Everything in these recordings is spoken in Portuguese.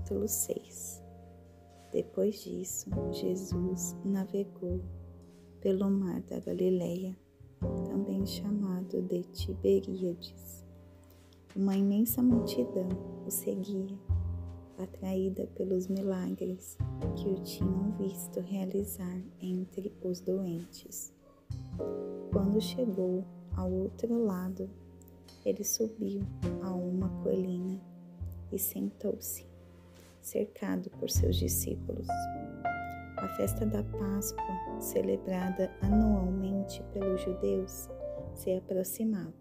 Capítulo 6 Depois disso, Jesus navegou pelo mar da Galileia, também chamado de Tiberíades. Uma imensa multidão o seguia, atraída pelos milagres que o tinham visto realizar entre os doentes. Quando chegou ao outro lado, ele subiu a uma colina e sentou-se, cercado por seus discípulos. A festa da Páscoa, celebrada anualmente pelos judeus, se aproximava.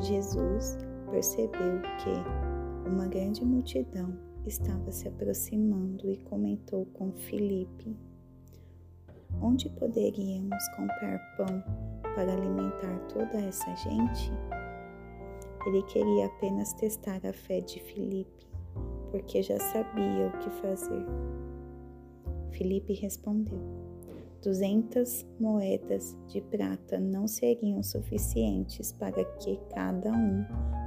Jesus percebeu que uma grande multidão estava se aproximando e comentou com Filipe: Onde poderíamos comprar pão para alimentar toda essa gente? Ele queria apenas testar a fé de Filipe, porque já sabia o que fazer. Filipe respondeu: Duzentas moedas de prata não seriam suficientes para que cada um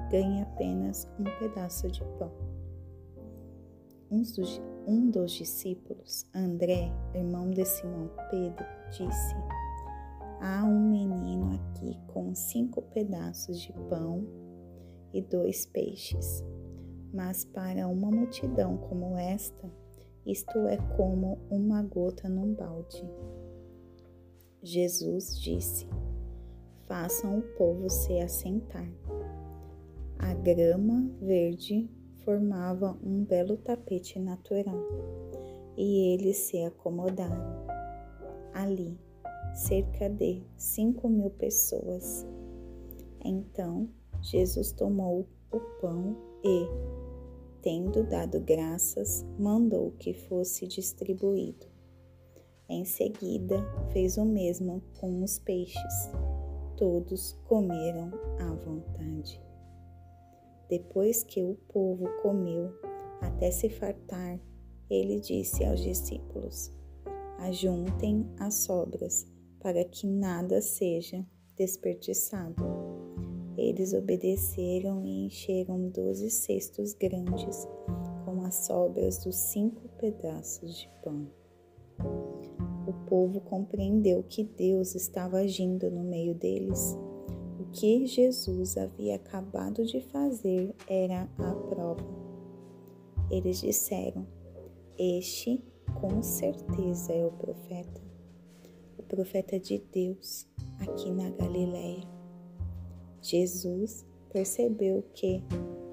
ganhe apenas um pedaço de pão. Um dos discípulos, André, irmão de Simão Pedro, disse: Há um menino aqui com cinco pedaços de pão e dois peixes. Mas para uma multidão como esta, isto é como uma gota num balde. Jesus disse: Façam o povo se assentar. A grama verde formava um belo tapete natural e eles se acomodaram. Ali, cerca de cinco mil pessoas. Então, Jesus tomou o pão e, tendo dado graças, mandou que fosse distribuído. Em seguida, fez o mesmo com os peixes. Todos comeram à vontade. Depois que o povo comeu até se fartar, ele disse aos discípulos: Ajuntem as sobras, para que nada seja desperdiçado. Eles obedeceram e encheram doze cestos grandes com as sobras dos cinco pedaços de pão. O povo compreendeu que Deus estava agindo no meio deles. O que Jesus havia acabado de fazer era a prova. Eles disseram: Este com certeza é o profeta, o profeta de Deus aqui na Galiléia. Jesus percebeu que,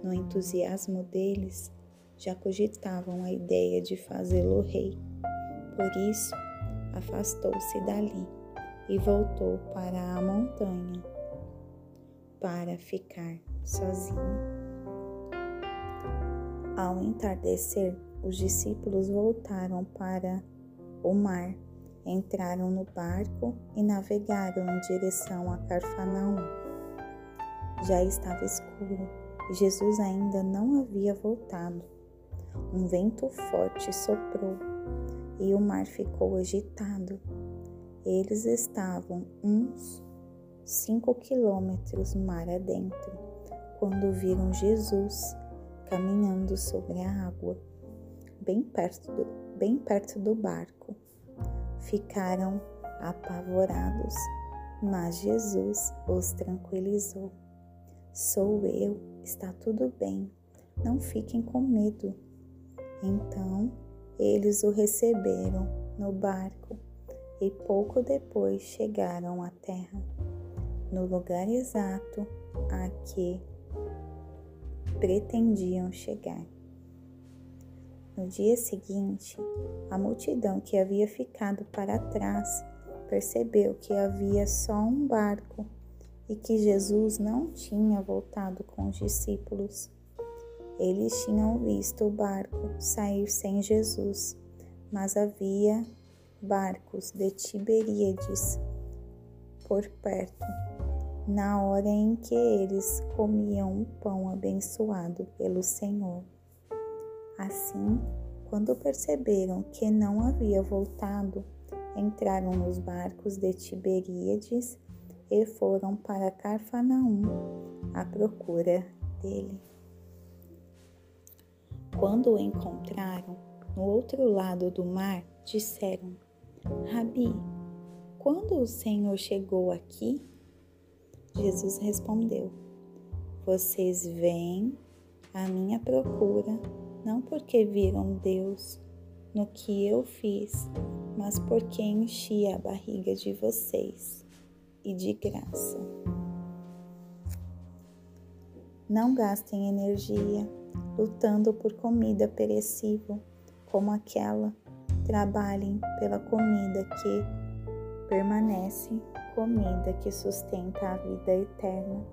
no entusiasmo deles, já cogitavam a ideia de fazê-lo rei. Por isso, afastou-se dali e voltou para a montanha para ficar sozinho. Ao entardecer, os discípulos voltaram para o mar, entraram no barco e navegaram em direção a Carfanaum. Já estava escuro e Jesus ainda não havia voltado. Um vento forte soprou e o mar ficou agitado. Eles estavam uns cinco quilômetros mar adentro quando viram Jesus caminhando sobre a água, bem perto do, bem perto do barco. Ficaram apavorados, mas Jesus os tranquilizou. Sou eu, está tudo bem, não fiquem com medo. Então eles o receberam no barco e pouco depois chegaram à terra, no lugar exato a que pretendiam chegar. No dia seguinte, a multidão que havia ficado para trás percebeu que havia só um barco e que Jesus não tinha voltado com os discípulos. Eles tinham visto o barco sair sem Jesus, mas havia barcos de Tiberíades por perto, na hora em que eles comiam o pão abençoado pelo Senhor. Assim, quando perceberam que não havia voltado, entraram nos barcos de Tiberíades e foram para Carfanaum à procura dele. Quando o encontraram no outro lado do mar, disseram: Rabi, quando o Senhor chegou aqui? Jesus respondeu: Vocês vêm à minha procura não porque viram Deus no que eu fiz, mas porque enchi a barriga de vocês e de graça. Não gastem energia lutando por comida perecível como aquela. Trabalhem pela comida que permanece, comida que sustenta a vida eterna,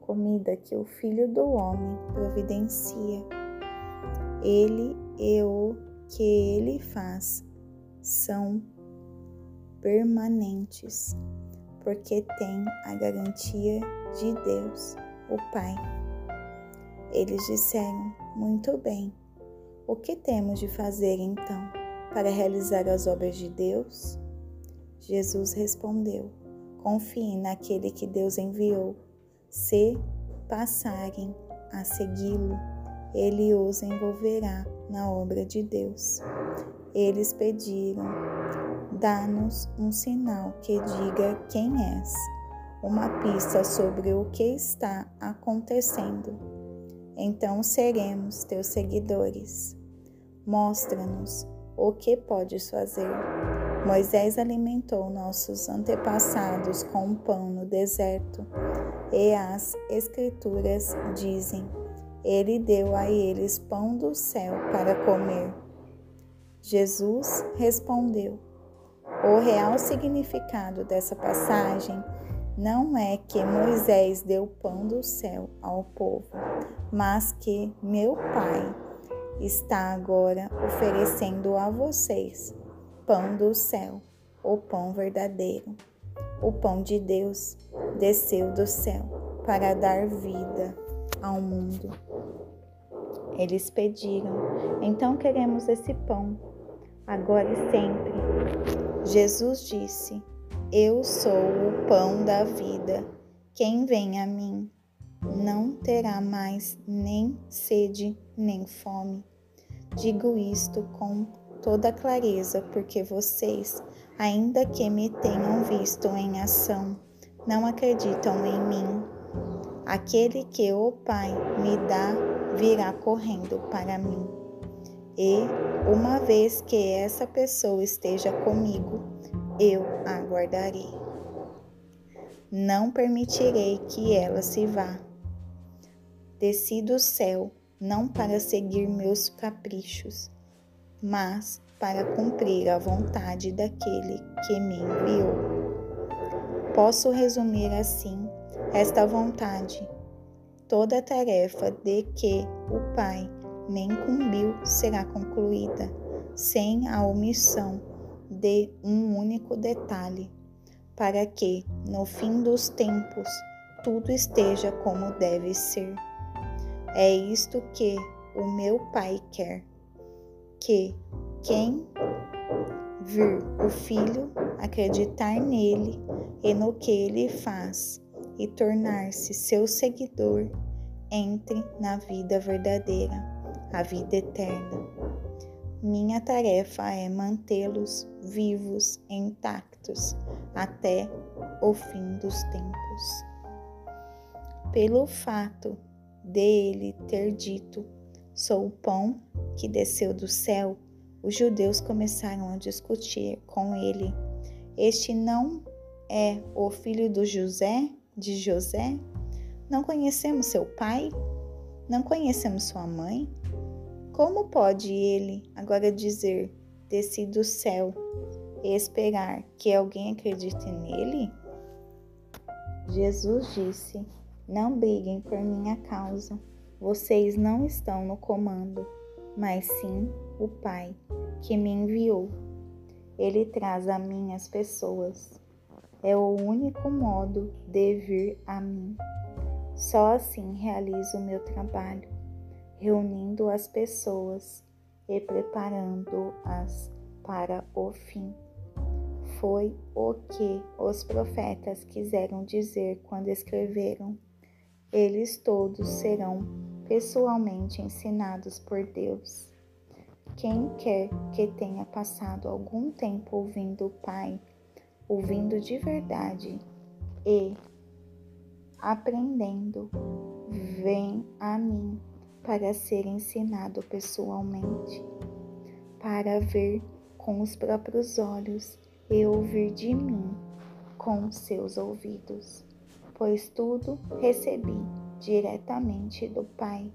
comida que o Filho do Homem providencia. Ele e o que ele faz são permanentes, porque tem a garantia de Deus, o Pai. Eles disseram: Muito bem, o que temos de fazer então para realizar as obras de Deus? Jesus respondeu: Confiem naquele que Deus enviou. Se passarem a segui-lo, ele os envolverá na obra de Deus. Eles pediram: Dá-nos um sinal que diga quem és, uma pista sobre o que está acontecendo. Então seremos teus seguidores. Mostra-nos o que podes fazer. Moisés alimentou nossos antepassados com pão no deserto, e as Escrituras dizem ele deu a eles pão do céu para comer. Jesus respondeu: O real significado dessa passagem não é que Moisés deu pão do céu ao povo, mas que meu Pai está agora oferecendo a vocês pão do céu, o pão verdadeiro. O pão de Deus desceu do céu para dar vida ao mundo. Eles pediram: Então queremos esse pão, agora e sempre. Jesus disse: Eu sou o pão da vida. Quem vem a mim não terá mais nem sede nem fome. Digo isto com toda clareza, porque vocês, ainda que me tenham visto em ação, não acreditam em mim. Aquele que o Pai me dá virá correndo para mim. E, uma vez que essa pessoa esteja comigo, eu a guardarei. Não permitirei que ela se vá. Desci do céu não para seguir meus caprichos, mas para cumprir a vontade daquele que me enviou. Posso resumir assim esta vontade, toda a tarefa de que o Pai me incumbiu será concluída, sem a omissão de um único detalhe, para que, no fim dos tempos, tudo esteja como deve ser. É isto que o meu Pai quer, que quem vir o Filho acreditar nele e no que ele faz, e tornar-se seu seguidor, entre na vida verdadeira, a vida eterna. Minha tarefa é mantê-los vivos, intactos, até o fim dos tempos. Pelo fato de ele ter dito: Sou o pão que desceu do céu, os judeus começaram a discutir com ele. Este não é o filho do José? de José? Não conhecemos seu pai? Não conhecemos sua mãe? Como pode ele agora dizer: desci do céu e esperar que alguém acredite nele? Jesus disse: Não briguem por minha causa. Vocês não estão no comando, mas sim o Pai que me enviou. Ele traz a mim as pessoas é o único modo de vir a mim. Só assim realizo o meu trabalho, reunindo as pessoas e preparando-as para o fim. Foi o que os profetas quiseram dizer quando escreveram: Eles todos serão pessoalmente ensinados por Deus. Quem quer que tenha passado algum tempo ouvindo o Pai, ouvindo de verdade e aprendendo, vem a mim para ser ensinado pessoalmente, para ver com os próprios olhos e ouvir de mim com seus ouvidos, pois tudo recebi diretamente do Pai.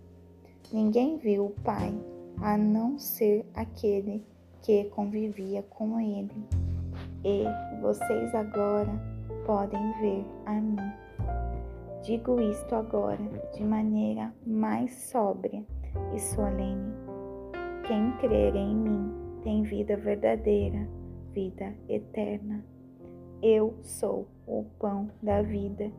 Ninguém viu o Pai a não ser aquele que convivia com ele. E vocês agora podem ver a mim. Digo isto agora de maneira mais sóbria e solene. Quem crer em mim tem vida verdadeira, vida eterna. Eu sou o pão da vida.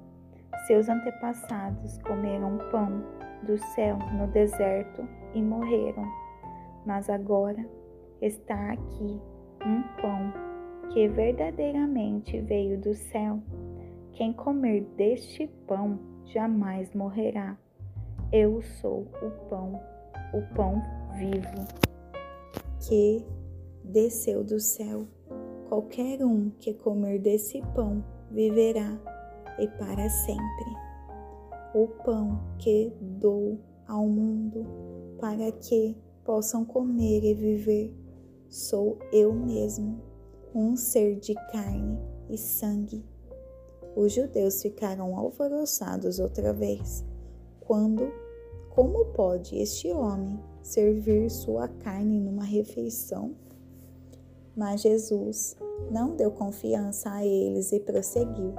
Seus antepassados comeram pão do céu no deserto e morreram. Mas agora está aqui um pão que verdadeiramente veio do céu. Quem comer deste pão jamais morrerá. Eu sou o pão, o pão vivo, que desceu do céu. Qualquer um que comer desse pão viverá e para sempre. O pão que dou ao mundo para que possam comer e viver sou eu mesmo, um ser de carne e sangue. Os judeus ficaram alvoroçados outra vez, quando como pode este homem servir sua carne numa refeição? Mas Jesus não deu confiança a eles e prosseguiu.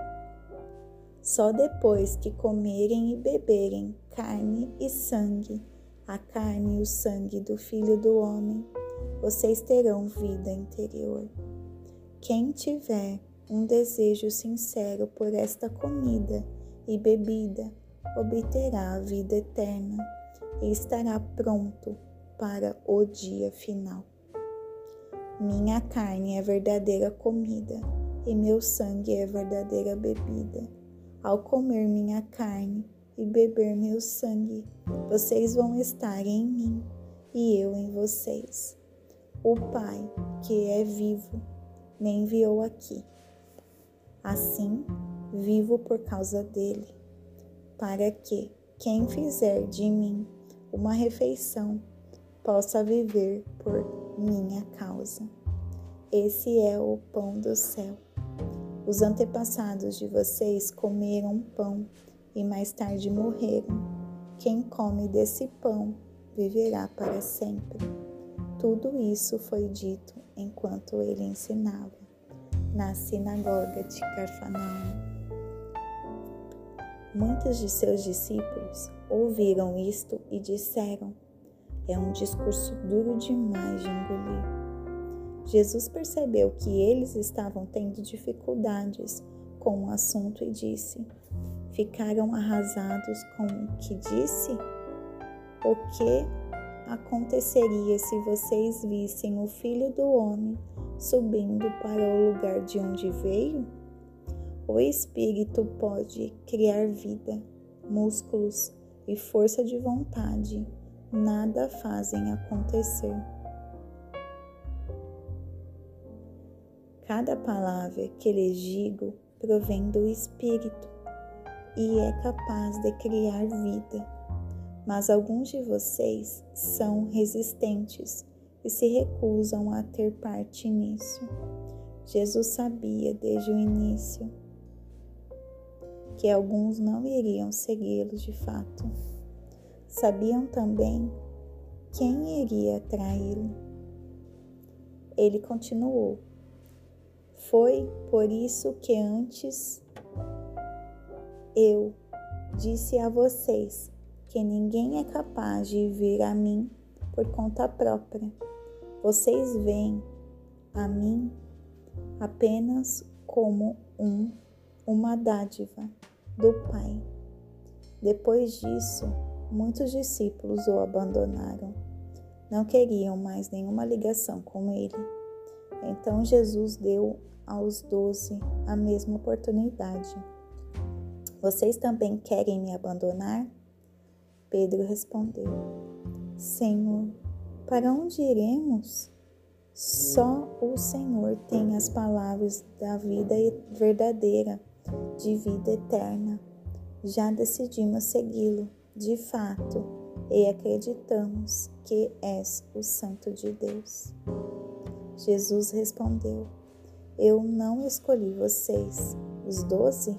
Só depois que comerem e beberem carne e sangue, a carne e o sangue do Filho do Homem, vocês terão vida interior. Quem tiver um desejo sincero por esta comida e bebida, obterá a vida eterna e estará pronto para o dia final. Minha carne é verdadeira comida e meu sangue é verdadeira bebida. Ao comer minha carne e beber meu sangue, vocês vão estar em mim e eu em vocês. O Pai, que é vivo, me enviou aqui. Assim, vivo por causa dele, para que quem fizer de mim uma refeição possa viver por minha causa. Esse é o pão do céu. Os antepassados de vocês comeram pão e mais tarde morreram. Quem come desse pão viverá para sempre. Tudo isso foi dito enquanto ele ensinava na sinagoga de Carfanaum. Muitos de seus discípulos ouviram isto e disseram: é um discurso duro demais de engolir. Jesus percebeu que eles estavam tendo dificuldades com o assunto e disse: Ficaram arrasados com o que disse? O que aconteceria se vocês vissem o Filho do Homem subindo para o lugar de onde veio? O Espírito pode criar vida, músculos e força de vontade nada fazem acontecer. Cada palavra que lhes digo provém do Espírito e é capaz de criar vida. Mas alguns de vocês são resistentes e se recusam a ter parte nisso. Jesus sabia desde o início que alguns não iriam segui-lo de fato sabiam também quem iria traí-lo. Ele continuou: Foi por isso que antes eu disse a vocês que ninguém é capaz de vir a mim por conta própria. Vocês veem a mim apenas como um uma dádiva do Pai. Depois disso, muitos discípulos o abandonaram. Não queriam mais nenhuma ligação com ele. Então Jesus deu aos doze a mesma oportunidade. Vocês também querem me abandonar? Pedro respondeu: Senhor, para onde iremos? Só o Senhor tem as palavras da vida verdadeira, de vida eterna. Já decidimos segui-lo, de fato, e acreditamos que és o Santo de Deus. Jesus respondeu: Eu não escolhi vocês, os doze?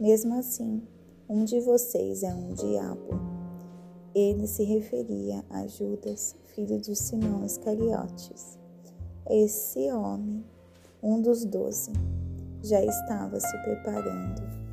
Mesmo assim, um de vocês é um diabo. Ele se referia a Judas, filho de Simão Iscariotes. Esse homem, um dos doze, já estava se preparando